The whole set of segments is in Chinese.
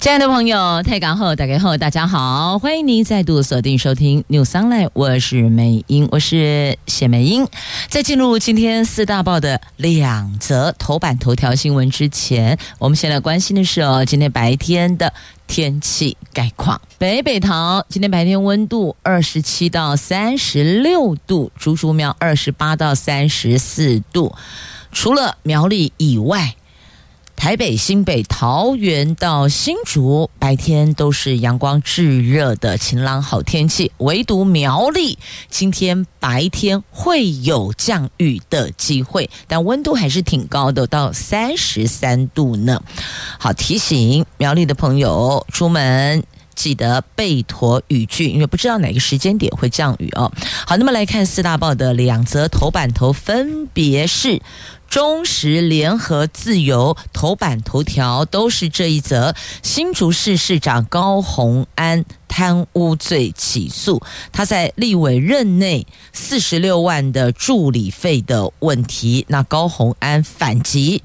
亲爱的朋友，泰港后打开后，大家好，欢迎您再度锁定收听 New Sunlight 我是美英，我是谢美英。在进入今天四大报的两则头版头条新闻之前，我们先来关心的是哦，今天白天的天气概况。北北桃今天白天温度二十七到三十六度，竹竹苗二十八到三十四度，除了苗栗以外。台北、新北、桃园到新竹，白天都是阳光炙热的晴朗好天气，唯独苗栗今天白天会有降雨的机会，但温度还是挺高的，到三十三度呢。好，提醒苗栗的朋友出门记得备妥雨具，因为不知道哪个时间点会降雨哦。好，那么来看四大报的两则头版头，分别是。中时联合自由头版头条都是这一则：新竹市市长高虹安贪污罪起诉，他在立委任内四十六万的助理费的问题，那高虹安反击。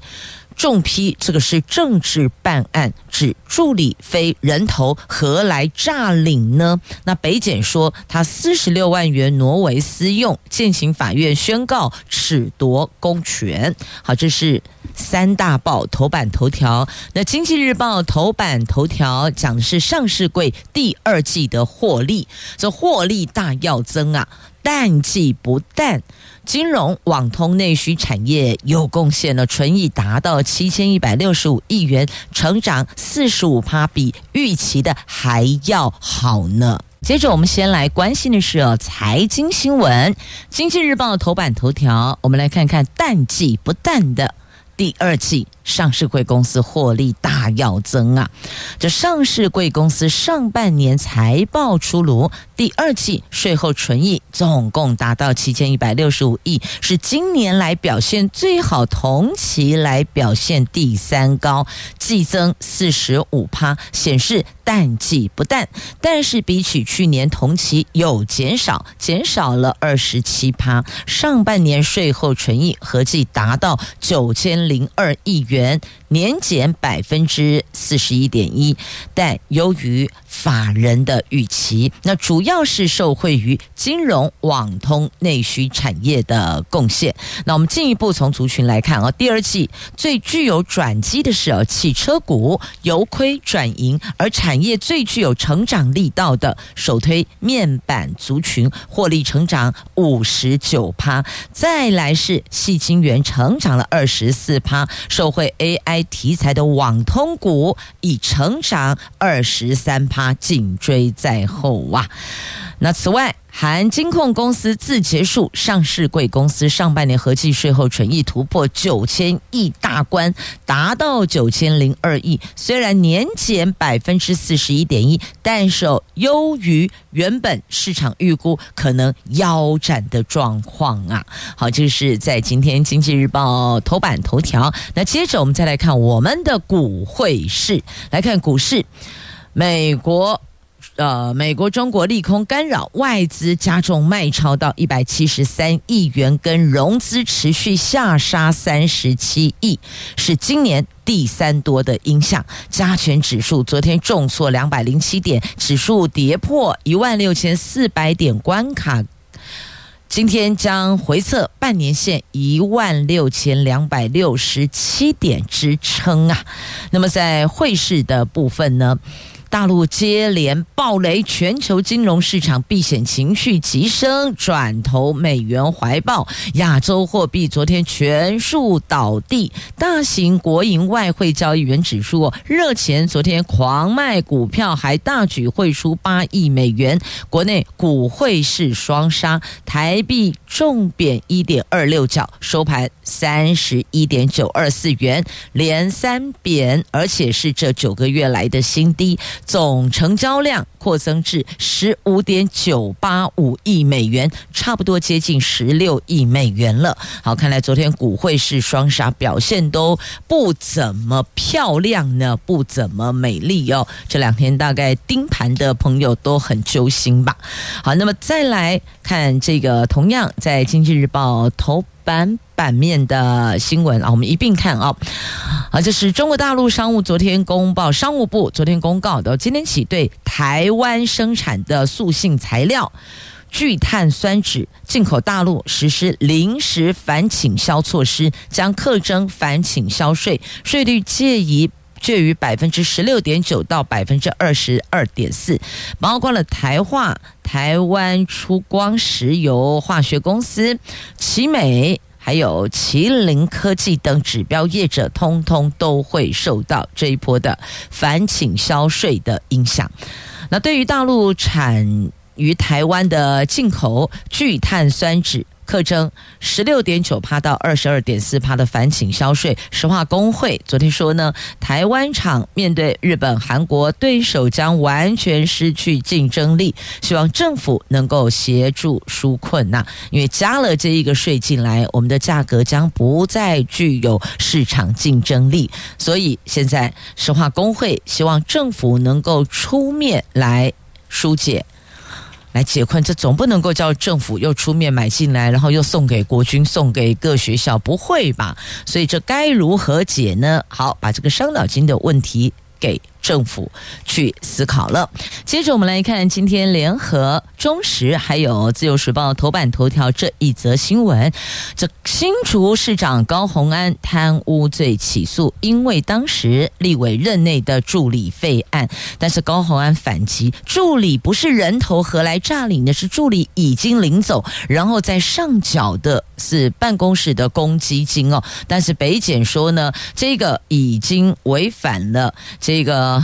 重批这个是政治办案，指助理非人头，何来诈领呢？那北检说他四十六万元挪为私用，建行法院宣告褫夺公权。好，这是三大报头版头条。那经济日报头版头条讲的是上市柜第二季的获利，这获利大要增啊。淡季不淡，金融、网通、内需产业有贡献了，纯益达到七千一百六十五亿元，成长四十五趴，比预期的还要好呢。接着，我们先来关心的是，财经新闻，《经济日报》头版头条，我们来看看淡季不淡的第二季。上市贵公司获利大要增啊！这上市贵公司上半年财报出炉，第二季税后纯益总共达到七千一百六十五亿，是今年来表现最好，同期来表现第三高，季增四十五趴，显示淡季不淡，但是比起去年同期有减少，减少了二十七趴。上半年税后纯益合计达到九千零二亿元。元年减百分之四十一点一，但由于法人的预期，那主要是受惠于金融、网通、内需产业的贡献。那我们进一步从族群来看啊，第二季最具有转机的是汽车股由亏转盈，而产业最具有成长力道的首推面板族群获利成长五十九趴，再来是细晶圆成长了二十四趴，受惠。AI 题材的网通股已成长二十三趴，紧追在后啊！那此外，含金控公司自结束，上市贵公司上半年合计税后纯益突破九千亿大关，达到九千零二亿。虽然年减百分之四十一点一，但是优于原本市场预估可能腰斩的状况啊。好，这是在今天经济日报头版头条。那接着我们再来看我们的股汇市，来看股市，美国。呃，美国、中国利空干扰，外资加重卖超到一百七十三亿元，跟融资持续下杀三十七亿，是今年第三多的影响。加权指数昨天重挫两百零七点，指数跌破一万六千四百点关卡，今天将回测半年线一万六千两百六十七点支撑啊。那么在汇市的部分呢？大陆接连暴雷，全球金融市场避险情绪急升，转投美元怀抱。亚洲货币昨天全数倒地，大型国营外汇交易员指数热钱昨天狂卖股票，还大举汇出八亿美元。国内股汇市双杀，台币重贬一点二六角，收盘三十一点九二四元，连三贬，而且是这九个月来的新低。总成交量扩增至十五点九八五亿美元，差不多接近十六亿美元了。好，看来昨天股汇市双杀表现都不怎么漂亮呢，不怎么美丽哦。这两天大概盯盘的朋友都很揪心吧。好，那么再来看这个，同样在《经济日报》头版版面的新闻啊，我们一并看啊。啊，这是中国大陆商务昨天公报，商务部昨天公告的，今天起对台湾生产的塑性材料聚碳酸酯进口大陆实施临时反倾销措施，将课征反倾销税，税率介于介于百分之十六点九到百分之二十二点四，包括了台化、台湾出光石油化学公司、奇美。还有麒麟科技等指标业者，通通都会受到这一波的反倾销税的影响。那对于大陆产于台湾的进口聚碳酸酯。课征十六点九趴到二十二点四趴的反倾销税。石化工会昨天说呢，台湾厂面对日本、韩国对手将完全失去竞争力，希望政府能够协助纾困呐。因为加了这一个税进来，我们的价格将不再具有市场竞争力，所以现在石化工会希望政府能够出面来疏解。来解困，这总不能够叫政府又出面买进来，然后又送给国军、送给各学校，不会吧？所以这该如何解呢？好，把这个伤脑筋的问题给。政府去思考了。接着我们来看今天联合、中时还有自由时报头版头条这一则新闻：这新竹市长高虹安贪污罪起诉，因为当时立委任内的助理费案。但是高虹安反击，助理不是人头，何来诈领的？是助理已经领走，然后在上缴的是办公室的公积金哦。但是北检说呢，这个已经违反了这个。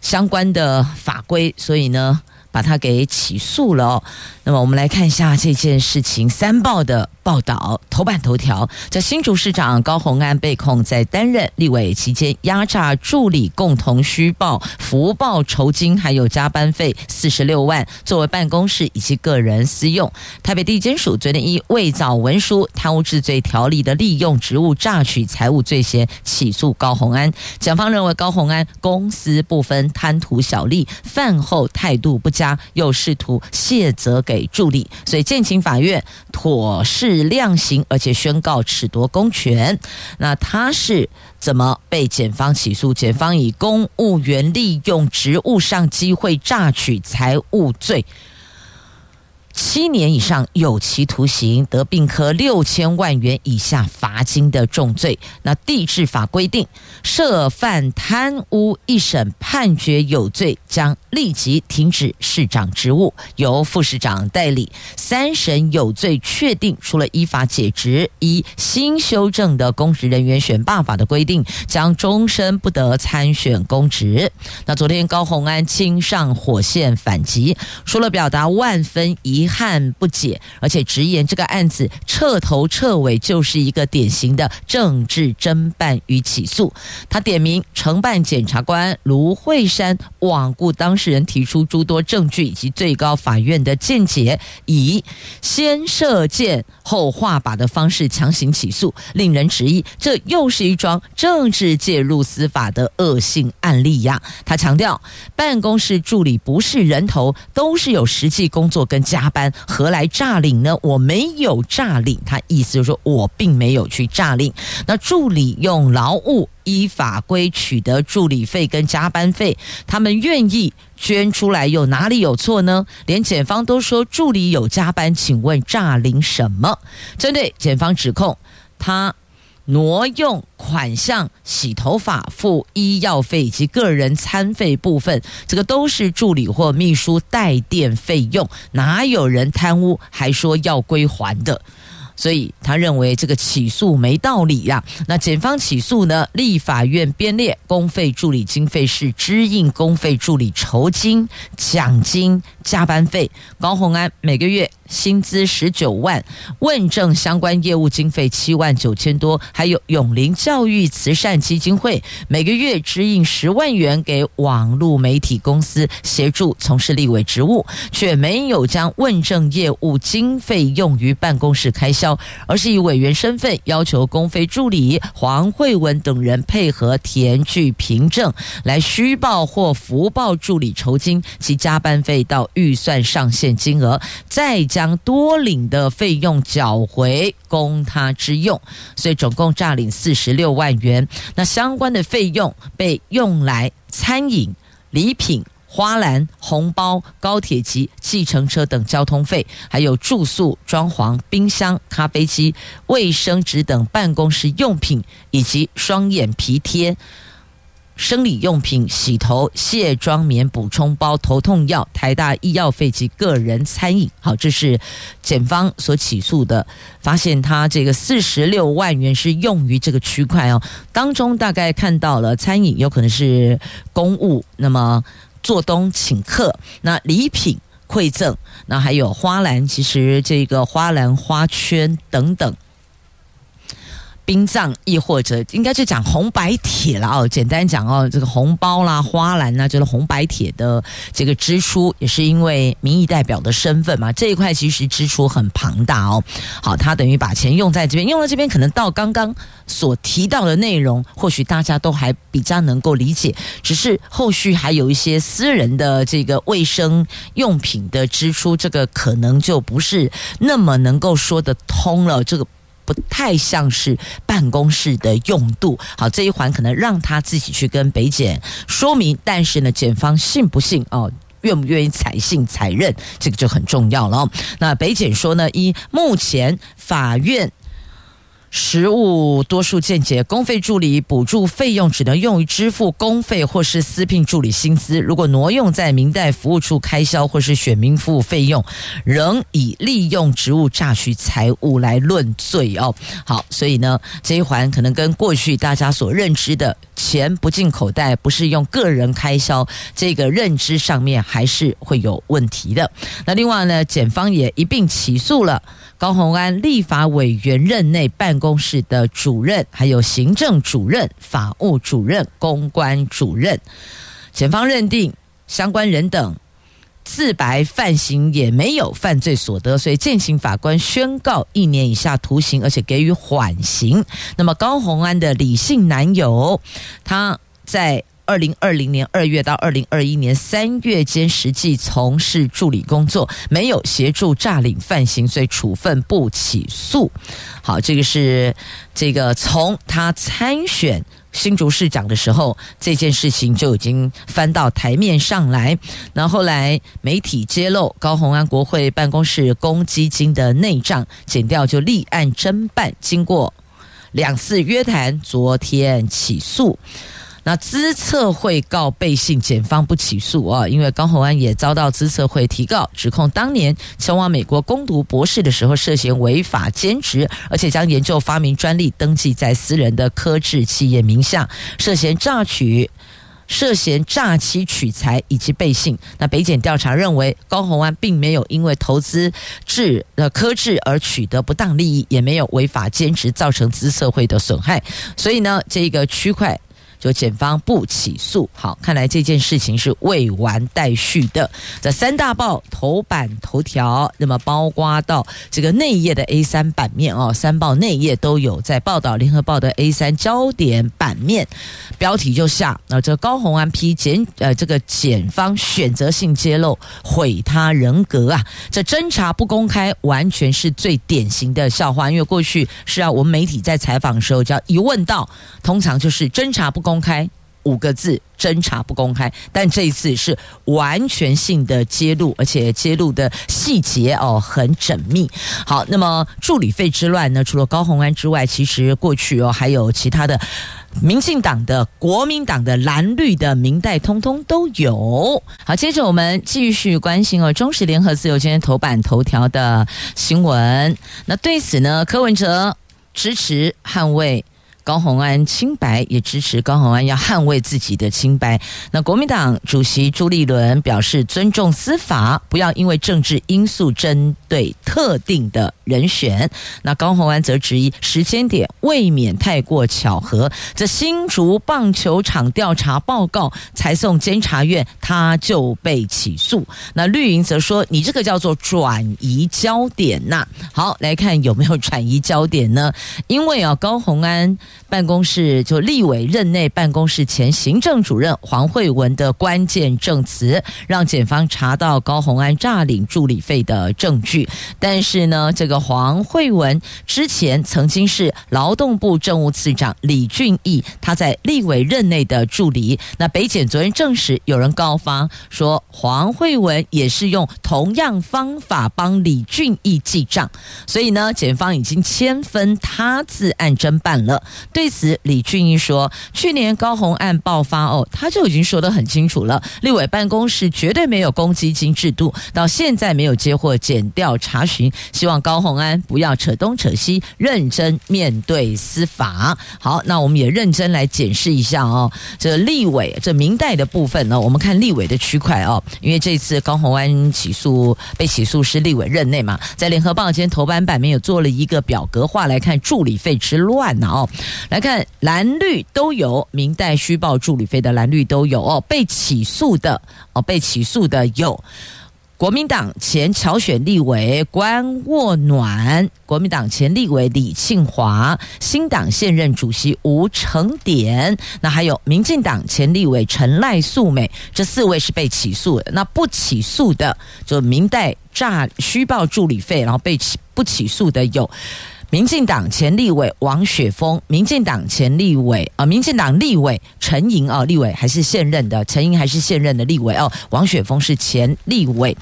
相关的法规，所以呢，把他给起诉了。那么我们来看一下这件事情，三报的。报道头版头条，在新竹市长高虹安被控在担任立委期间压榨助理，共同虚报福报酬金，还有加班费四十六万，作为办公室以及个人私用。台北地检署昨天以伪造文书、贪污治罪条例的利用职务诈取财物罪嫌起诉高虹安。检方认为高虹安公私不分，贪图小利，饭后态度不家，又试图卸责给助理，所以建请法院妥适。量刑，而且宣告褫夺公权。那他是怎么被检方起诉？检方以公务员利用职务上机会榨取财物罪。七年以上有期徒刑，得并科六千万元以下罚金的重罪。那地质法规定，涉犯贪污一审判决有罪，将立即停止市长职务，由副市长代理。三审有罪确定，除了依法解职，依新修正的公职人员选罢法的规定，将终身不得参选公职。那昨天高虹安亲上火线反击，除了表达万分遗憾不解，而且直言这个案子彻头彻尾就是一个典型的政治侦办与起诉。他点名承办检察官卢慧山罔顾当事人提出诸多证据以及最高法院的见解，以先射箭后画靶的方式强行起诉，令人质疑这又是一桩政治介入司法的恶性案例呀。他强调，办公室助理不是人头，都是有实际工作跟加班。何来诈领呢？我没有诈领，他意思就是说我并没有去诈领。那助理用劳务依法规取得助理费跟加班费，他们愿意捐出来，又哪里有错呢？连检方都说助理有加班，请问诈领什么？针对检方指控，他。挪用款项洗头发、付医药费以及个人餐费部分，这个都是助理或秘书带垫费用，哪有人贪污还说要归还的？所以他认为这个起诉没道理呀、那检方起诉呢？立法院编列公费助理经费是支应公费助理酬金、奖金、加班费。高虹安每个月薪资十九万，问政相关业务经费七万九千多，还有永龄教育慈善基金会每个月支应十万元给网络媒体公司协助从事立委职务，却没有将问政业务经费用于办公室开销。而是以委员身份要求公费助理黄慧文等人配合填具凭证，来虚报或浮报助理酬金及加班费到预算上限金额，再将多领的费用缴回供他之用，所以总共诈领四十六万元。那相关的费用被用来餐饮、礼品。花篮、红包、高铁及计程车等交通费，还有住宿、装潢、冰箱、咖啡机、卫生纸等办公室用品，以及双眼皮贴、生理用品、洗头、卸妆棉、补充包、头痛药、台大医药费及个人餐饮。好，这是检方所起诉的，发现他这个四十六万元是用于这个区块哦，当中大概看到了餐饮有可能是公务，那么。做东请客，那礼品馈赠，那还有花篮，其实这个花篮、花圈等等。殡葬，亦或者应该就讲红白帖了哦。简单讲哦，这个红包啦、花篮呐，就是红白帖的这个支出，也是因为民意代表的身份嘛。这一块其实支出很庞大哦。好，他等于把钱用在这边，用了这边，可能到刚刚所提到的内容，或许大家都还比较能够理解。只是后续还有一些私人的这个卫生用品的支出，这个可能就不是那么能够说得通了。这个。不太像是办公室的用度，好，这一环可能让他自己去跟北检说明，但是呢，检方信不信哦，愿不愿意采信采认，这个就很重要了。那北检说呢，一目前法院。实物多数见解，公费助理补助费用只能用于支付公费或是私聘助理薪资。如果挪用在民代服务处开销或是选民服务费用，仍以利用职务诈取财物来论罪哦。好，所以呢，这一环可能跟过去大家所认知的钱不进口袋，不是用个人开销这个认知上面，还是会有问题的。那另外呢，检方也一并起诉了。高虹安立法委员任内办公室的主任，还有行政主任、法务主任、公关主任，检方认定相关人等自白犯行，也没有犯罪所得，所以建请法官宣告一年以下徒刑，而且给予缓刑。那么高虹安的李姓男友，他在。二零二零年二月到二零二一年三月间，实际从事助理工作，没有协助诈领犯行，所以处分不起诉。好，这个是这个从他参选新竹市长的时候，这件事情就已经翻到台面上来。那后来媒体揭露高虹安国会办公室公积金的内账，检调就立案侦办，经过两次约谈，昨天起诉。那资策会告被信，检方不起诉啊，因为高虹安也遭到资策会提告，指控当年前往美国攻读博士的时候涉嫌违法兼职，而且将研究发明专利登记在私人的科技企业名下，涉嫌诈取、涉嫌诈欺取财以及背信。那北检调查认为，高虹安并没有因为投资制呃科技而取得不当利益，也没有违法兼职造成资策会的损害，所以呢，这个区块。就检方不起诉，好，看来这件事情是未完待续的。这三大报头版头条，那么包括到这个内页的 A 三版面哦，三报内页都有在报道。联合报的 A 三焦点版面标题就下，那这高虹安批检呃，这个检方选择性揭露毁他人格啊，这侦查不公开，完全是最典型的笑话。因为过去是啊，我们媒体在采访的时候，只要一问到，通常就是侦查不公。公开五个字，侦查不公开，但这一次是完全性的揭露，而且揭露的细节哦很缜密。好，那么助理费之乱呢？除了高虹安之外，其实过去哦还有其他的民进党的、国民党的、蓝绿的民代，通通都有。好，接着我们继续关心哦，中时联合自由今天头版头条的新闻。那对此呢，柯文哲支持捍卫。高虹安清白，也支持高虹安要捍卫自己的清白。那国民党主席朱立伦表示尊重司法，不要因为政治因素针对特定的人选。那高虹安则质疑时间点未免太过巧合。这新竹棒球场调查报告才送监察院，他就被起诉。那绿营则说，你这个叫做转移焦点呐。好，来看有没有转移焦点呢？因为啊，高虹安。办公室就立委任内办公室前行政主任黄慧文的关键证词，让检方查到高虹安诈领助理费的证据。但是呢，这个黄慧文之前曾经是劳动部政务次长李俊毅他在立委任内的助理。那北检昨天证实，有人告发说黄慧文也是用同样方法帮李俊毅记账，所以呢，检方已经签分他自案侦办了。对此，李俊英说：“去年高虹案爆发哦，他就已经说得很清楚了。立委办公室绝对没有公积金制度，到现在没有接获检调查询。希望高虹安不要扯东扯西，认真面对司法。好，那我们也认真来检视一下哦。这立委这明代的部分呢，我们看立委的区块哦，因为这次高虹安起诉被起诉是立委任内嘛，在联合报今天头版版面有做了一个表格化来看助理费之乱呢哦。”来看蓝绿都有，明代虚报助理费的蓝绿都有哦，被起诉的哦，被起诉的有国民党前侨选立委关沃暖，国民党前立委李庆华，新党现任主席吴成典，那还有民进党前立委陈赖素美，这四位是被起诉的。那不起诉的，就明代诈虚报助理费，然后被起不起诉的有。民进党前立委王雪峰，民进党前立委啊、民进党立委陈莹啊，立委还是现任的，陈莹还是现任的立委哦，王雪峰是前立委。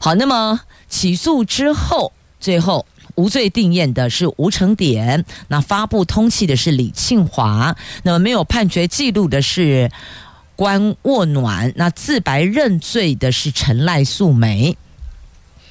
好，那么起诉之后，最后无罪定谳的是吴成典，那发布通缉的是李庆华，那么没有判决记录的是关沃暖，那自白认罪的是陈赖素梅。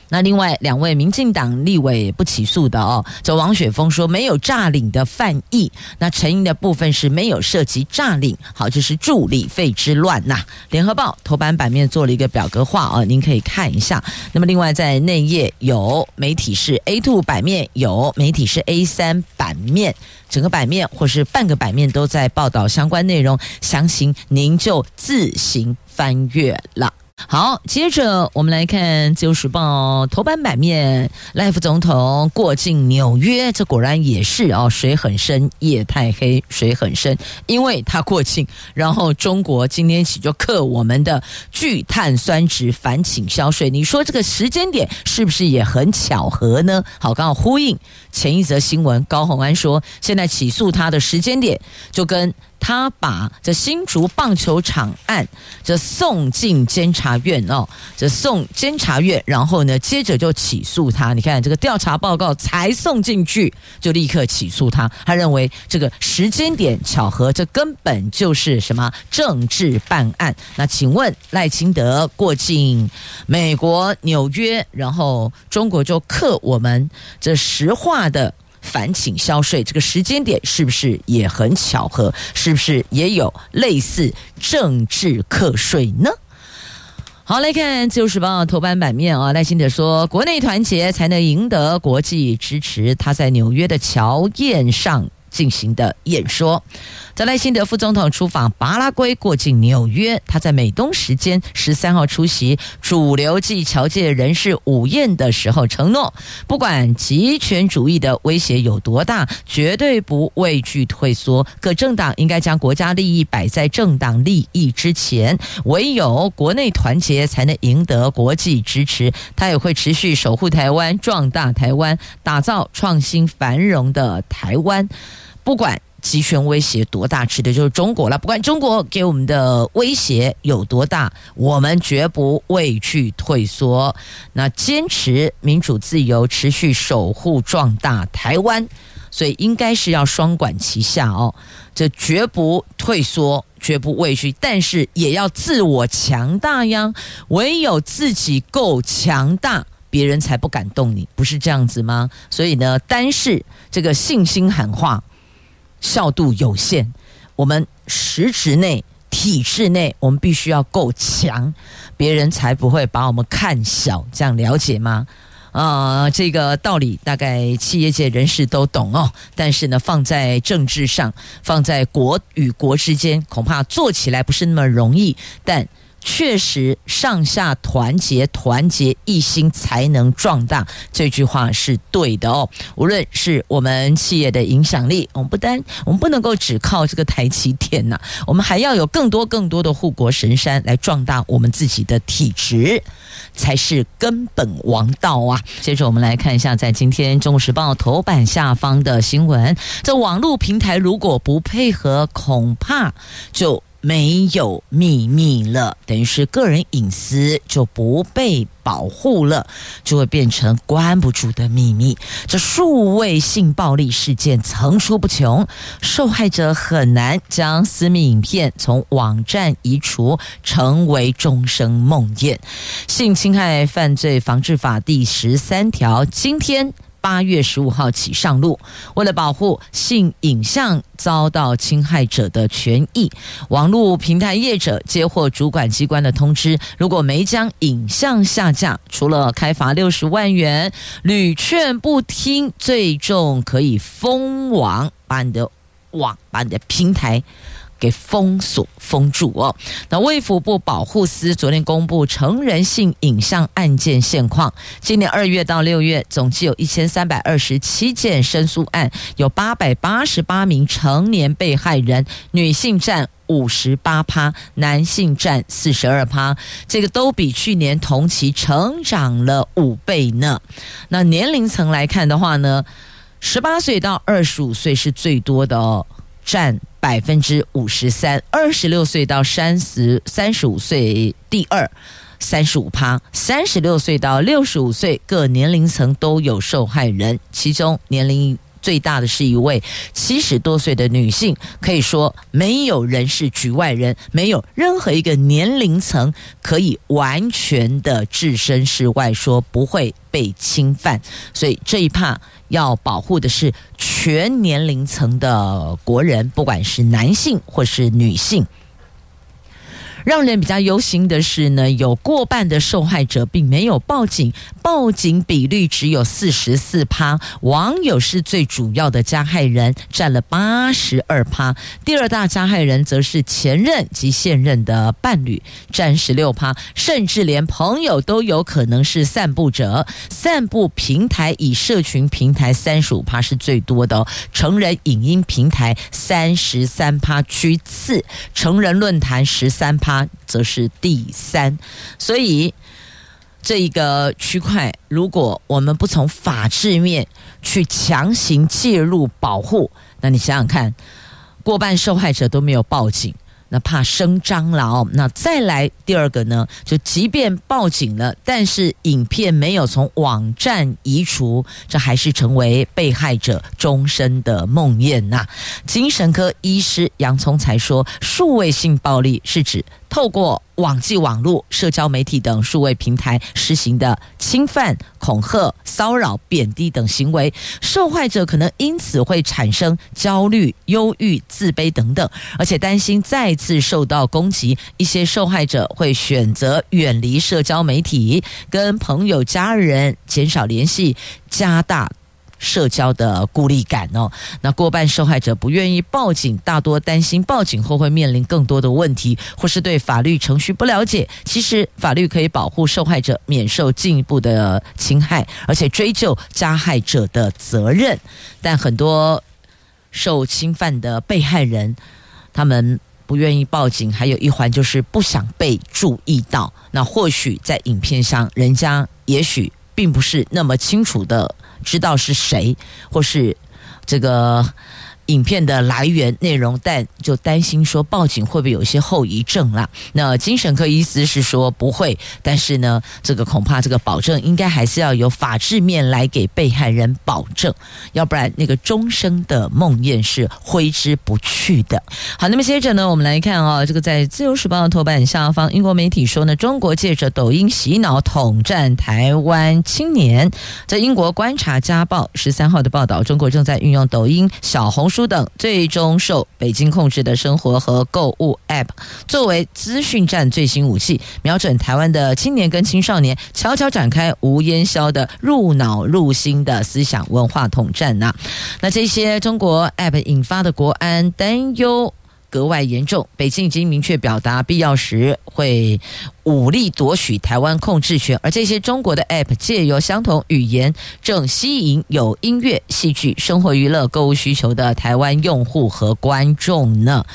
那另外两位民进党立委不起诉的哦，这王雪峰说没有诈领的犯意，那陈英的部分是没有涉及诈领，好，这是助理费之乱呐。联合报头版版面做了一个表格化哦，您可以看一下。那么另外在内页有媒体是 A2 版面，有媒体是 A3 版面，整个版面或是半个版面都在报道相关内容，详情您就自行翻阅了。好，接着我们来看《自由时报》头版版面，赖副总统过境纽约，这果然也是哦，水很深，夜太黑，水很深，因为他过境，然后中国今天起就克我们的聚碳酸酯反倾销税，你说这个时间点是不是也很巧合呢？好，刚好呼应前一则新闻，高虹安说，现在起诉他的时间点就跟。他把这新竹棒球场案这送进监察院哦，这送监察院，然后呢，接着就起诉他。你看这个调查报告才送进去，就立刻起诉他。他认为这个时间点巧合，这根本就是什么政治办案。那请问赖清德过境美国纽约，然后中国就克我们这石化的。反请销税这个时间点是不是也很巧合？是不是也有类似政治课税呢？好，来看《自由时报》头版版面啊，赖清德说：“国内团结才能赢得国际支持。”他在纽约的桥宴上。进行的演说，在赖辛德副总统出访巴拉圭，过境纽约。他在美东时间十三号出席主流暨侨界人士午宴的时候，承诺不管极权主义的威胁有多大，绝对不畏惧退缩。各政党应该将国家利益摆在政党利益之前，唯有国内团结，才能赢得国际支持。他也会持续守护台湾，壮大台湾，打造创新繁荣的台湾。不管极权威胁多大，指的就是中国了。不管中国给我们的威胁有多大，我们绝不畏惧退缩。那坚持民主自由，持续守护壮大台湾。所以应该是要双管齐下哦，这绝不退缩，绝不畏惧，但是也要自我强大呀。唯有自己够强大，别人才不敢动你，不是这样子吗？所以呢，单是这个信心喊话，效度有限。我们实质内、体制内，我们必须要够强，别人才不会把我们看小。这样了解吗？啊、这个道理大概企业界人士都懂哦。但是呢，放在政治上，放在国与国之间，恐怕做起来不是那么容易。但确实，上下团结，团结一心才能壮大。这句话是对的哦。无论是我们企业的影响力，我们不单我们不能够只靠这个台积电呐，我们还要有更多更多的护国神山来壮大我们自己的体质，才是根本王道啊。接着我们来看一下，在今天《中国时报》头版下方的新闻：这网络平台如果不配合，恐怕就。没有秘密了，等于是个人隐私就不被保护了，就会变成关不住的秘密。这数位性暴力事件层出不穷，受害者很难将私密影片从网站移除，成为终生梦魇。性侵害犯罪防治法第十三条今天。八月十五号起上路，为了保护性影像遭到侵害者的权益，网络平台业者接获主管机关的通知，如果没将影像下架，除了开罚六十万元，屡劝不听，最重可以封网，把你的网，把你的平台。给封锁封住哦。那卫福部保护司昨天公布成人性影像案件现况，今年二月到六月，总计有一千三百二十七件申诉案，有八百八十八名成年被害人，女性占五十八趴，男性占四十二趴，这个都比去年同期成长了五倍呢。那年龄层来看的话呢，十八岁到二十五岁是最多的哦，占。百分之五十三，二十六岁到三十三十五岁第二，三十五趴，三十六岁到六十五岁各年龄层都有受害人，其中年龄最大的是一位七十多岁的女性，可以说没有人是局外人，没有任何一个年龄层可以完全的置身事外，说不会被侵犯，所以这一趴。要保护的是全年龄层的国人，不管是男性或是女性。让人比较忧心的是呢，有过半的受害者并没有报警，报警比率只有四十四趴。网友是最主要的加害人，占了八十二趴。第二大加害人则是前任及现任的伴侣，占十六趴。甚至连朋友都有可能是散布者。散布平台以社群平台三十五趴是最多的，成人影音平台三十三趴居次，成人论坛十三趴。则是第三，所以这一个区块，如果我们不从法制面去强行介入保护，那你想想看，过半受害者都没有报警。那怕声张了哦。那再来第二个呢？就即便报警了，但是影片没有从网站移除，这还是成为被害者终身的梦魇呐。精神科医师杨聪才说，数位性暴力是指透过。网际网络、社交媒体等数位平台实行的侵犯、恐吓、骚扰、贬低等行为，受害者可能因此会产生焦虑、忧郁、自卑等等，而且担心再次受到攻击。一些受害者会选择远离社交媒体，跟朋友、家人减少联系，加大。社交的孤立感哦，那过半受害者不愿意报警，大多担心报警后会面临更多的问题，或是对法律程序不了解。其实法律可以保护受害者免受进一步的侵害，而且追究加害者的责任。但很多受侵犯的被害人，他们不愿意报警，还有一环就是不想被注意到。那或许在影片上，人家也许并不是那么清楚的。知道是谁，或是这个影片的来源内容，但就担心说报警会不会有些后遗症啦？那精神科医师是说不会，但是呢，这个恐怕这个保证应该还是要有法制面来给被害人保证，要不然那个终生的梦魇是挥之不去的。好，那么接着呢，我们来看啊、哦，这个在《自由时报》的头版下方，英国媒体说呢，中国借着抖音洗脑统战台湾青年。在英国《观察家报》十三号的报道，中国正在运用抖音、小红书等最终受北京控制的生活和购物 App 作为资讯战最新武器，瞄准台湾的青年跟青少年，悄悄展开无烟消的入脑入心的思想文化统战呐。那这些中国 App 引发的国安担忧。格外严重，北京已经明确表达，必要时会武力夺取台湾控制权。而这些中国的 App 借由相同语言，正吸引有音乐、戏剧、生活娱乐、购物需求的台湾用户和观众呢。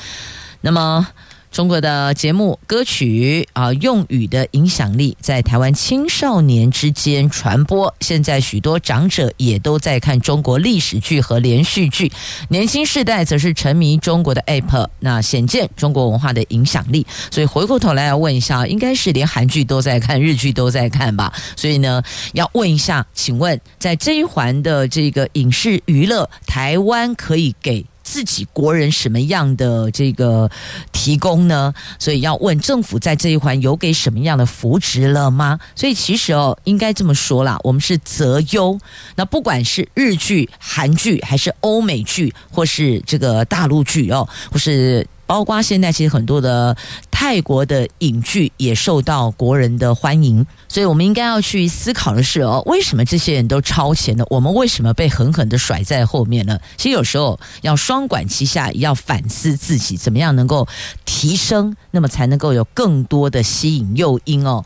那么。中国的节目、歌曲啊，用语的影响力在台湾青少年之间传播。现在许多长者也都在看中国历史剧和连续剧，年轻世代则是沉迷中国的 App，那显见中国文化的影响力。所以回过头来要问一下，应该是连韩剧都在看，日剧都在看吧？所以呢，要问一下，请问在这一环的这个影视娱乐，台湾可以给？自己国人什么样的这个提供呢？所以要问政府在这一环有给什么样的扶植了吗？所以其实哦，应该这么说啦，我们是择优。那不管是日剧、韩剧，还是欧美剧，或是这个大陆剧哦，或是。包括现在其实很多的泰国的影剧也受到国人的欢迎，所以我们应该要去思考的是哦，为什么这些人都超前呢？我们为什么被狠狠的甩在后面呢？其实有时候要双管齐下，要反思自己怎么样能够提升，那么才能够有更多的吸引诱因哦。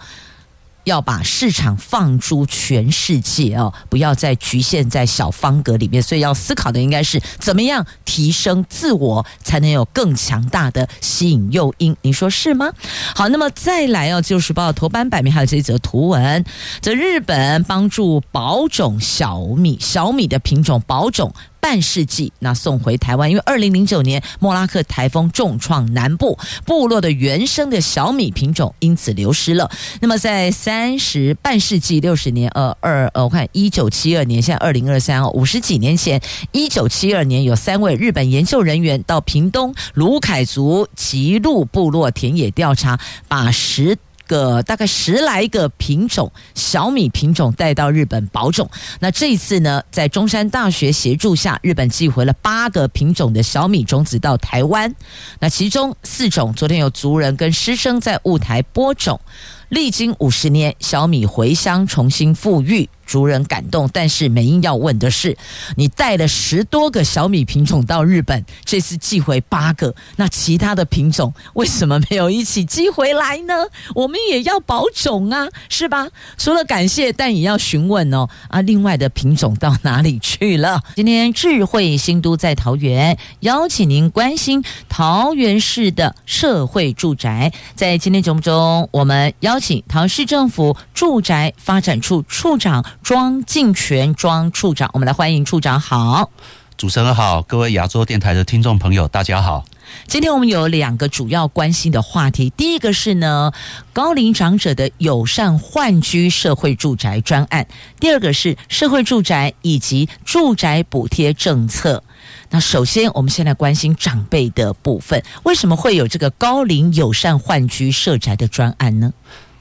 要把市场放诸全世界哦，不要再局限在小方格里面。所以要思考的应该是怎么样提升自我，才能有更强大的吸引诱因。你说是吗？好，那么再来哦，《就是报》头版版面还有这一则图文：这日本帮助保种小米，小米的品种保种。半世纪，那送回台湾，因为二零零九年莫拉克台风重创南部部落的原生的小米品种，因此流失了。那么在三十半世纪六十年，呃二呃，我看一九七二年，现在二零二三，五十几年前，一九七二年有三位日本研究人员到屏东鲁凯族吉路部落田野调查，把十。个大概十来个品种小米品种带到日本保种，那这一次呢，在中山大学协助下，日本寄回了八个品种的小米种子到台湾，那其中四种昨天有族人跟师生在雾台播种。历经五十年，小米回乡重新复育，族人感动。但是美英要问的是，你带了十多个小米品种到日本，这次寄回八个，那其他的品种为什么没有一起寄回来呢？我们也要保种啊，是吧？除了感谢，但也要询问哦。啊，另外的品种到哪里去了？今天智慧新都在桃园，邀请您关心桃园市的社会住宅。在今天节目中，我们邀。邀请桃市政府住宅发展处处长庄敬全庄处长，我们来欢迎处长好。主持人好，各位亚洲电台的听众朋友，大家好。今天我们有两个主要关心的话题，第一个是呢高龄长者的友善换居社会住宅专案，第二个是社会住宅以及住宅补贴政策。那首先，我们现在关心长辈的部分，为什么会有这个高龄友善换居社宅的专案呢？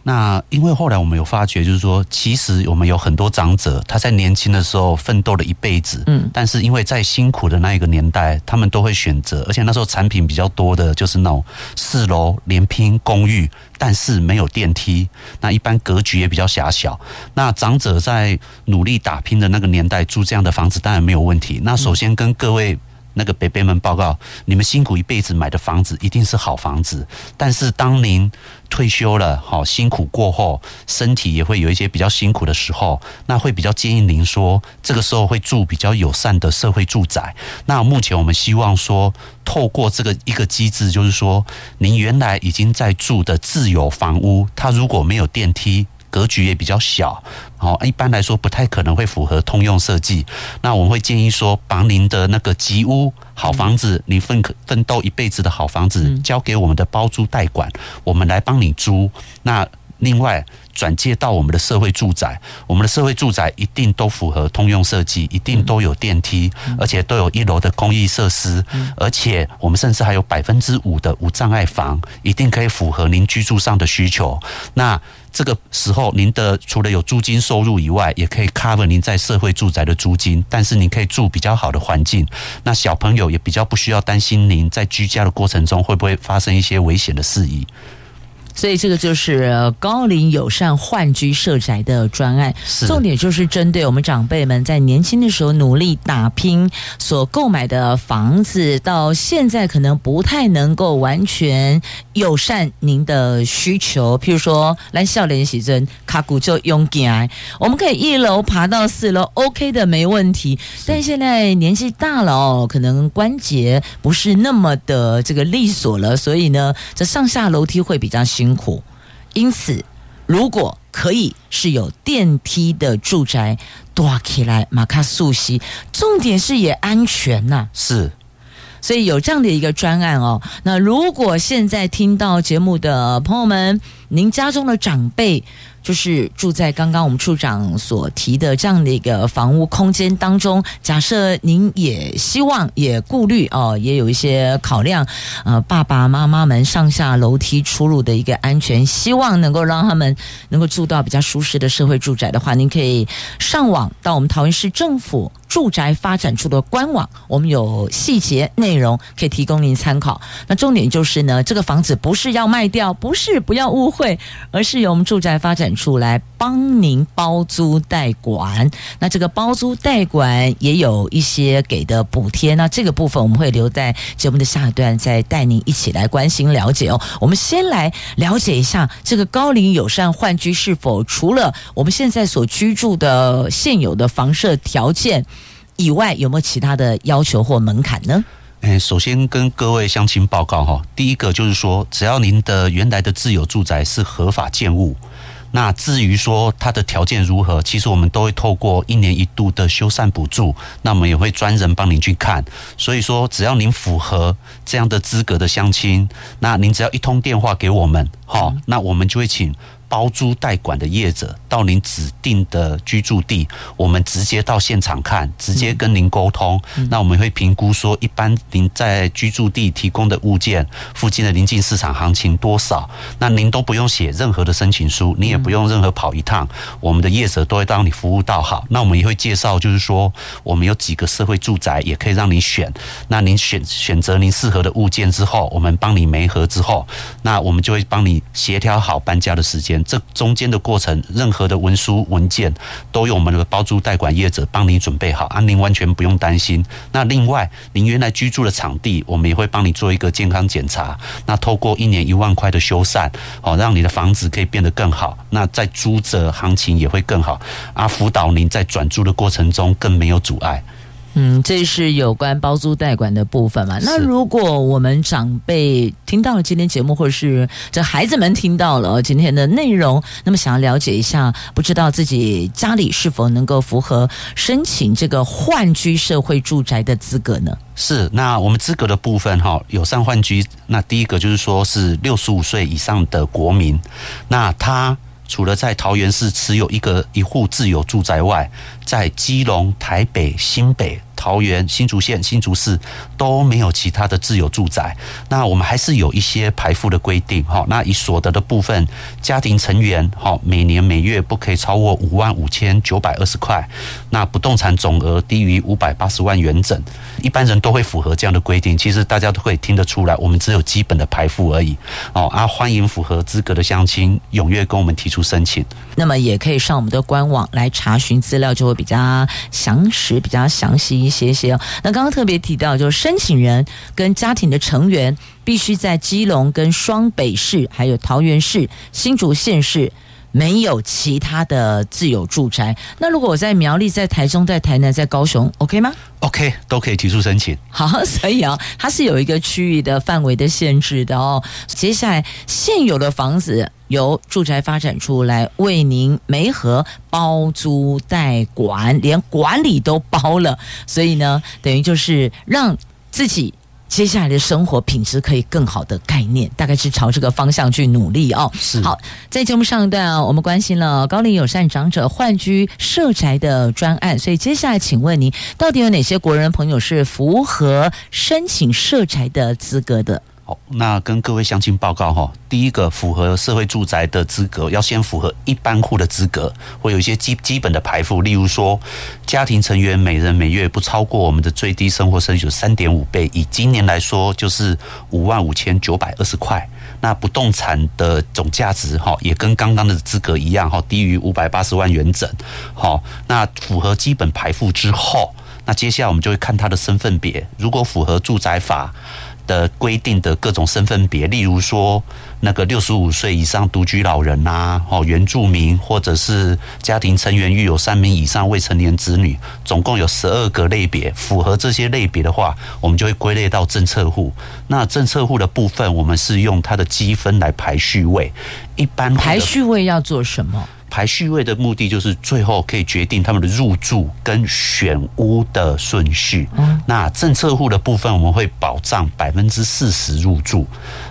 那因为后来我们有发觉，就是说，其实我们有很多长者，他在年轻的时候奋斗了一辈子，嗯，但是因为在辛苦的那一个年代，他们都会选择，而且那时候产品比较多的就是那种四楼连拼公寓，但是没有电梯，那一般格局也比较狭小。那长者在努力打拼的那个年代住这样的房子，当然没有问题。那首先跟各位。那个北北们报告，你们辛苦一辈子买的房子一定是好房子，但是当您退休了，好辛苦过后，身体也会有一些比较辛苦的时候，那会比较建议您说，这个时候会住比较友善的社会住宅。那目前我们希望说，透过这个一个机制，就是说，您原来已经在住的自有房屋，它如果没有电梯。格局也比较小，哦，一般来说不太可能会符合通用设计。那我们会建议说，把您的那个吉屋好房子，你奋奋斗一辈子的好房子，交给我们的包租代管，我们来帮你租。那另外。转接到我们的社会住宅，我们的社会住宅一定都符合通用设计，一定都有电梯，而且都有一楼的公益设施，而且我们甚至还有百分之五的无障碍房，一定可以符合您居住上的需求。那这个时候，您的除了有租金收入以外，也可以 cover 您在社会住宅的租金，但是您可以住比较好的环境。那小朋友也比较不需要担心您在居家的过程中会不会发生一些危险的事宜。所以这个就是高龄友善换居社宅的专案，重点就是针对我们长辈们在年轻的时候努力打拼所购买的房子，到现在可能不太能够完全友善您的需求。譬如说，来笑脸喜珍卡古就用起来，我们可以一楼爬到四楼，OK 的没问题。但现在年纪大了哦，可能关节不是那么的这个利索了，所以呢，这上下楼梯会比较辛。辛苦，因此，如果可以是有电梯的住宅，多起来马卡素西，重点是也安全呐、啊。是，所以有这样的一个专案哦。那如果现在听到节目的朋友们，您家中的长辈。就是住在刚刚我们处长所提的这样的一个房屋空间当中。假设您也希望也顾虑哦，也有一些考量，呃，爸爸妈妈们上下楼梯出入的一个安全，希望能够让他们能够住到比较舒适的社会住宅的话，您可以上网到我们桃园市政府住宅发展处的官网，我们有细节内容可以提供您参考。那重点就是呢，这个房子不是要卖掉，不是不要误会，而是由我们住宅发展处来帮您包租代管，那这个包租代管也有一些给的补贴，那这个部分我们会留在节目的下一段再带您一起来关心了解哦。我们先来了解一下这个高龄友善换居是否除了我们现在所居住的现有的房舍条件以外，有没有其他的要求或门槛呢？诶，首先跟各位乡亲报告哈，第一个就是说，只要您的原来的自有住宅是合法建物。那至于说它的条件如何，其实我们都会透过一年一度的修缮补助，那我们也会专人帮您去看。所以说，只要您符合这样的资格的相亲，那您只要一通电话给我们，好，那我们就会请。包租代管的业者到您指定的居住地，我们直接到现场看，直接跟您沟通。那我们会评估说，一般您在居住地提供的物件，附近的临近市场行情多少？那您都不用写任何的申请书，你也不用任何跑一趟，我们的业者都会帮你服务到好。那我们也会介绍，就是说我们有几个社会住宅，也可以让你选。那您选选择您适合的物件之后，我们帮你媒合之后，那我们就会帮你协调好搬家的时间。这中间的过程，任何的文书文件都由我们的包租代管业者帮你准备好，啊，您完全不用担心。那另外，您原来居住的场地，我们也会帮你做一个健康检查。那透过一年一万块的修缮，哦，让你的房子可以变得更好。那在租着行情也会更好，啊，辅导您在转租的过程中更没有阻碍。嗯，这是有关包租代管的部分嘛？那如果我们长辈听到了今天节目，或者是这孩子们听到了今天的内容，那么想要了解一下，不知道自己家里是否能够符合申请这个换居社会住宅的资格呢？是，那我们资格的部分哈，友善换居，那第一个就是说是六十五岁以上的国民，那他除了在桃园市持有一个一户自有住宅外，在基隆、台北、新北、桃园、新竹县、新竹市都没有其他的自有住宅，那我们还是有一些排富的规定哈。那以所得的部分，家庭成员哈每年每月不可以超过五万五千九百二十块，那不动产总额低于五百八十万元整，一般人都会符合这样的规定。其实大家都会听得出来，我们只有基本的排富而已哦。啊，欢迎符合资格的乡亲踊跃跟我们提出申请。那么也可以上我们的官网来查询资料，就会比较详实、比较详细一些。那刚刚特别提到，就是申请人跟家庭的成员必须在基隆、跟双北市、还有桃园市、新竹县市没有其他的自有住宅。那如果我在苗栗、在台中、在台南、在高雄，OK 吗？OK，都可以提出申请。好，所以啊，它是有一个区域的范围的限制的哦。接下来现有的房子。由住宅发展处来为您媒合包租代管，连管理都包了，所以呢，等于就是让自己。接下来的生活品质可以更好的概念，大概是朝这个方向去努力哦。是。好，在节目上一段，啊我们关心了高龄友善长者换居社宅的专案，所以接下来请问您，到底有哪些国人朋友是符合申请社宅的资格的？好，那跟各位乡亲报告哈，第一个符合社会住宅的资格，要先符合一般户的资格，会有一些基基本的排富，例如说，家庭成员每人每月不超过我们的最低生活水准三点五倍，以今年来说就是五万五千九百二十块。那不动产的总价值哈，也跟刚刚的资格一样哈，低于五百八十万元整。好，那符合基本排富之后，那接下来我们就会看他的身份别，如果符合住宅法。的规定的各种身份别，例如说那个六十五岁以上独居老人呐、啊，哦，原住民，或者是家庭成员育有三名以上未成年子女，总共有十二个类别。符合这些类别的话，我们就会归类到政策户。那政策户的部分，我们是用它的积分来排序位。一般排序位要做什么？排序位的目的就是最后可以决定他们的入住跟选屋的顺序。那政策户的部分，我们会保障百分之四十入住，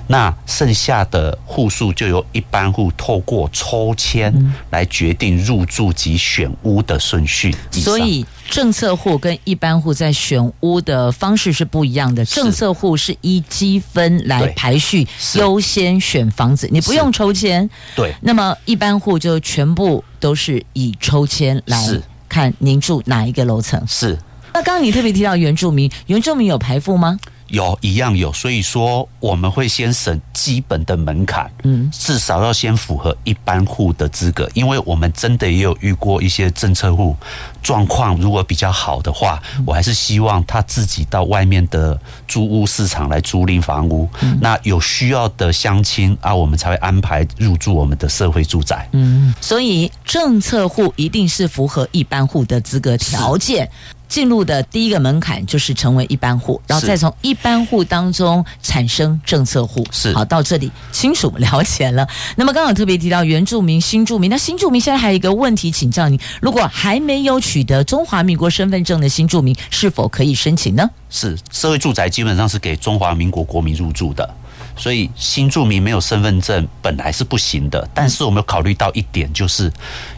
那剩下的户数就由一般户透过抽签来决定入住及选屋的顺序。所以。政策户跟一般户在选屋的方式是不一样的。政策户是依积分来排序，优先选房子，你不用抽签。对。那么一般户就全部都是以抽签来看您住哪一个楼层。是。那刚刚你特别提到原住民，原住民有排富吗？有一样有，所以说我们会先审基本的门槛，嗯，至少要先符合一般户的资格，因为我们真的也有遇过一些政策户状况，如果比较好的话，我还是希望他自己到外面的租屋市场来租赁房屋。那有需要的乡亲啊，我们才会安排入住我们的社会住宅。嗯，所以政策户一定是符合一般户的资格条件。进入的第一个门槛就是成为一般户，然后再从一般户当中产生政策户。是，好，到这里清楚了解了。那么刚刚特别提到原住民、新住民，那新住民现在还有一个问题，请教您：如果还没有取得中华民国身份证的新住民，是否可以申请呢？是，社会住宅基本上是给中华民国国民入住的。所以新住民没有身份证本来是不行的，但是我们有考虑到一点，就是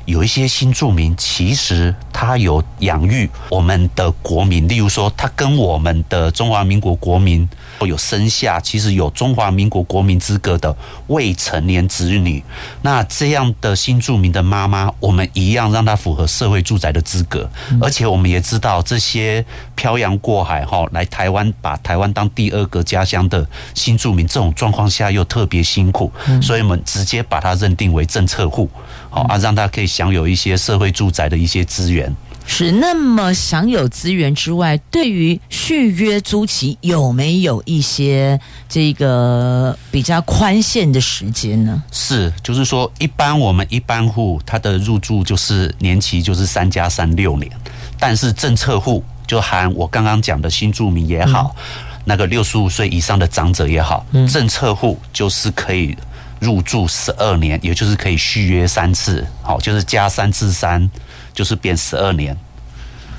有一些新住民其实他有养育我们的国民，例如说他跟我们的中华民国国民有生下，其实有中华民国国民资格的未成年子女，那这样的新住民的妈妈，我们一样让他符合社会住宅的资格，而且我们也知道这些漂洋过海哈来台湾，把台湾当第二个家乡的新住民这种。状况下又特别辛苦，所以我们直接把它认定为政策户，好啊，让他可以享有一些社会住宅的一些资源。是那么享有资源之外，对于续约租期有没有一些这个比较宽限的时间呢？是，就是说，一般我们一般户他的入住就是年期就是三加三六年，但是政策户就含我刚刚讲的新住民也好。嗯那个六十五岁以上的长者也好，政策户就是可以入住十二年，也就是可以续约三次，好，就是加三次三，就是变十二年。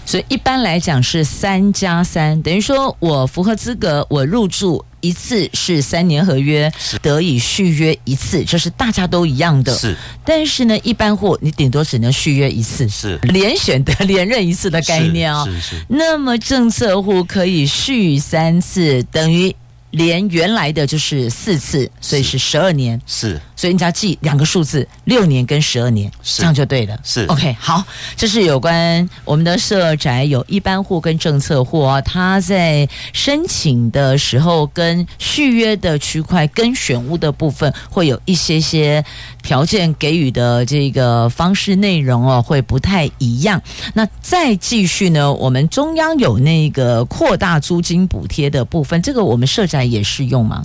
所以一般来讲是三加三，等于说我符合资格，我入住。一次是三年合约，得以续约一次，这是大家都一样的。是，但是呢，一般户你顶多只能续约一次，是连选的连任一次的概念哦。是是。那么政策户可以续三次，等于。连原来的就是四次，所以是十二年。是，所以你只要记两个数字，六年跟十二年，这样就对了。是，OK，好，这是有关我们的社宅有一般户跟政策户啊，他在申请的时候跟续约的区块跟选屋的部分会有一些些条件给予的这个方式内容哦，会不太一样。那再继续呢，我们中央有那个扩大租金补贴的部分，这个我们社宅。也适用吗？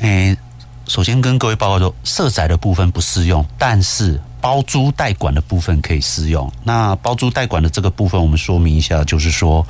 诶、欸，首先跟各位报告说，社宅的部分不适用，但是包租代管的部分可以适用。那包租代管的这个部分，我们说明一下，就是说，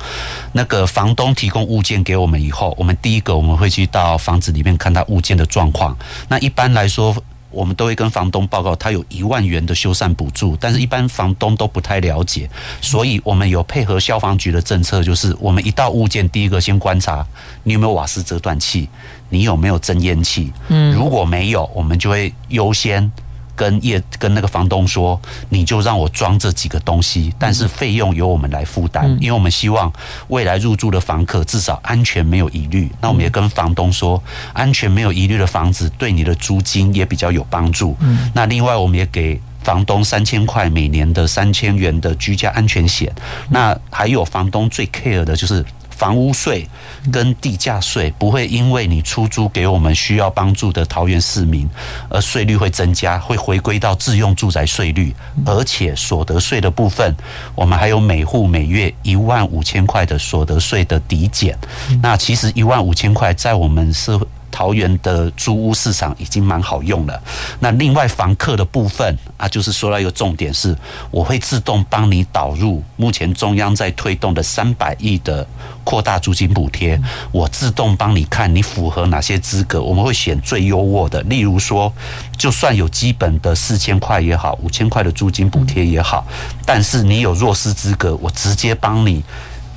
那个房东提供物件给我们以后，我们第一个我们会去到房子里面看他物件的状况。那一般来说，我们都会跟房东报告，他有一万元的修缮补助，但是一般房东都不太了解，所以我们有配合消防局的政策，就是我们一到物件，第一个先观察你有没有瓦斯折断器，你有没有增烟器，嗯，如果没有，我们就会优先。跟业跟那个房东说，你就让我装这几个东西，但是费用由我们来负担，因为我们希望未来入住的房客至少安全没有疑虑。那我们也跟房东说，安全没有疑虑的房子对你的租金也比较有帮助。那另外我们也给房东三千块每年的三千元的居家安全险。那还有房东最 care 的就是。房屋税跟地价税不会因为你出租给我们需要帮助的桃园市民，而税率会增加，会回归到自用住宅税率，而且所得税的部分，我们还有每户每月一万五千块的所得税的抵减。那其实一万五千块在我们社会。桃园的租屋市场已经蛮好用了。那另外房客的部分啊，就是说到一个重点是，我会自动帮你导入目前中央在推动的三百亿的扩大租金补贴，我自动帮你看你符合哪些资格，我们会选最优渥的。例如说，就算有基本的四千块也好，五千块的租金补贴也好，但是你有弱势资格，我直接帮你。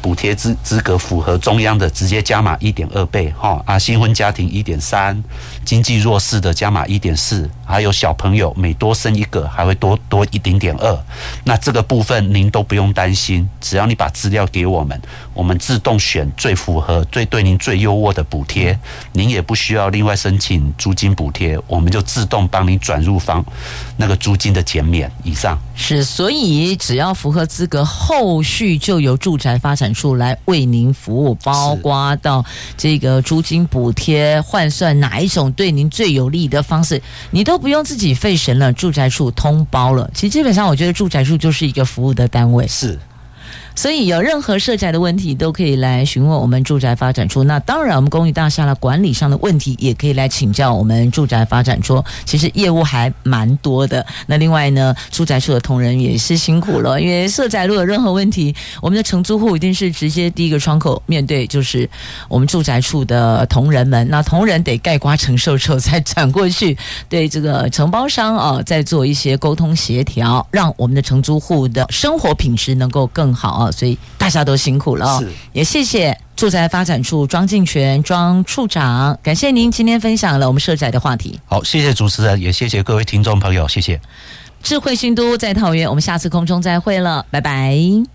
补贴资资格符合中央的，直接加码一点二倍，哈啊，新婚家庭一点三，经济弱势的加码一点四，还有小朋友每多生一个还会多多一零点二。那这个部分您都不用担心，只要你把资料给我们，我们自动选最符合、最对您最优渥的补贴，您也不需要另外申请租金补贴，我们就自动帮您转入房那个租金的减免以上。是，所以只要符合资格，后续就由住宅发展处来为您服务，包括到这个租金补贴换算哪一种对您最有利的方式，你都不用自己费神了，住宅处通包了。其实基本上，我觉得住宅处就是一个服务的单位。是。所以有任何社宅的问题，都可以来询问我们住宅发展处。那当然，我们公寓大厦的管理上的问题，也可以来请教我们住宅发展处。其实业务还蛮多的。那另外呢，住宅处的同仁也是辛苦了，因为社宅如果有任何问题，我们的承租户一定是直接第一个窗口面对，就是我们住宅处的同仁们。那同仁得盖瓜承受之后，再转过去对这个承包商啊，再做一些沟通协调，让我们的承租户的生活品质能够更好。所以大家都辛苦了哦，也谢谢住宅发展处庄敬全庄处长，感谢您今天分享了我们社宅的话题。好，谢谢主持人，也谢谢各位听众朋友，谢谢。智慧新都在桃园，我们下次空中再会了，拜拜。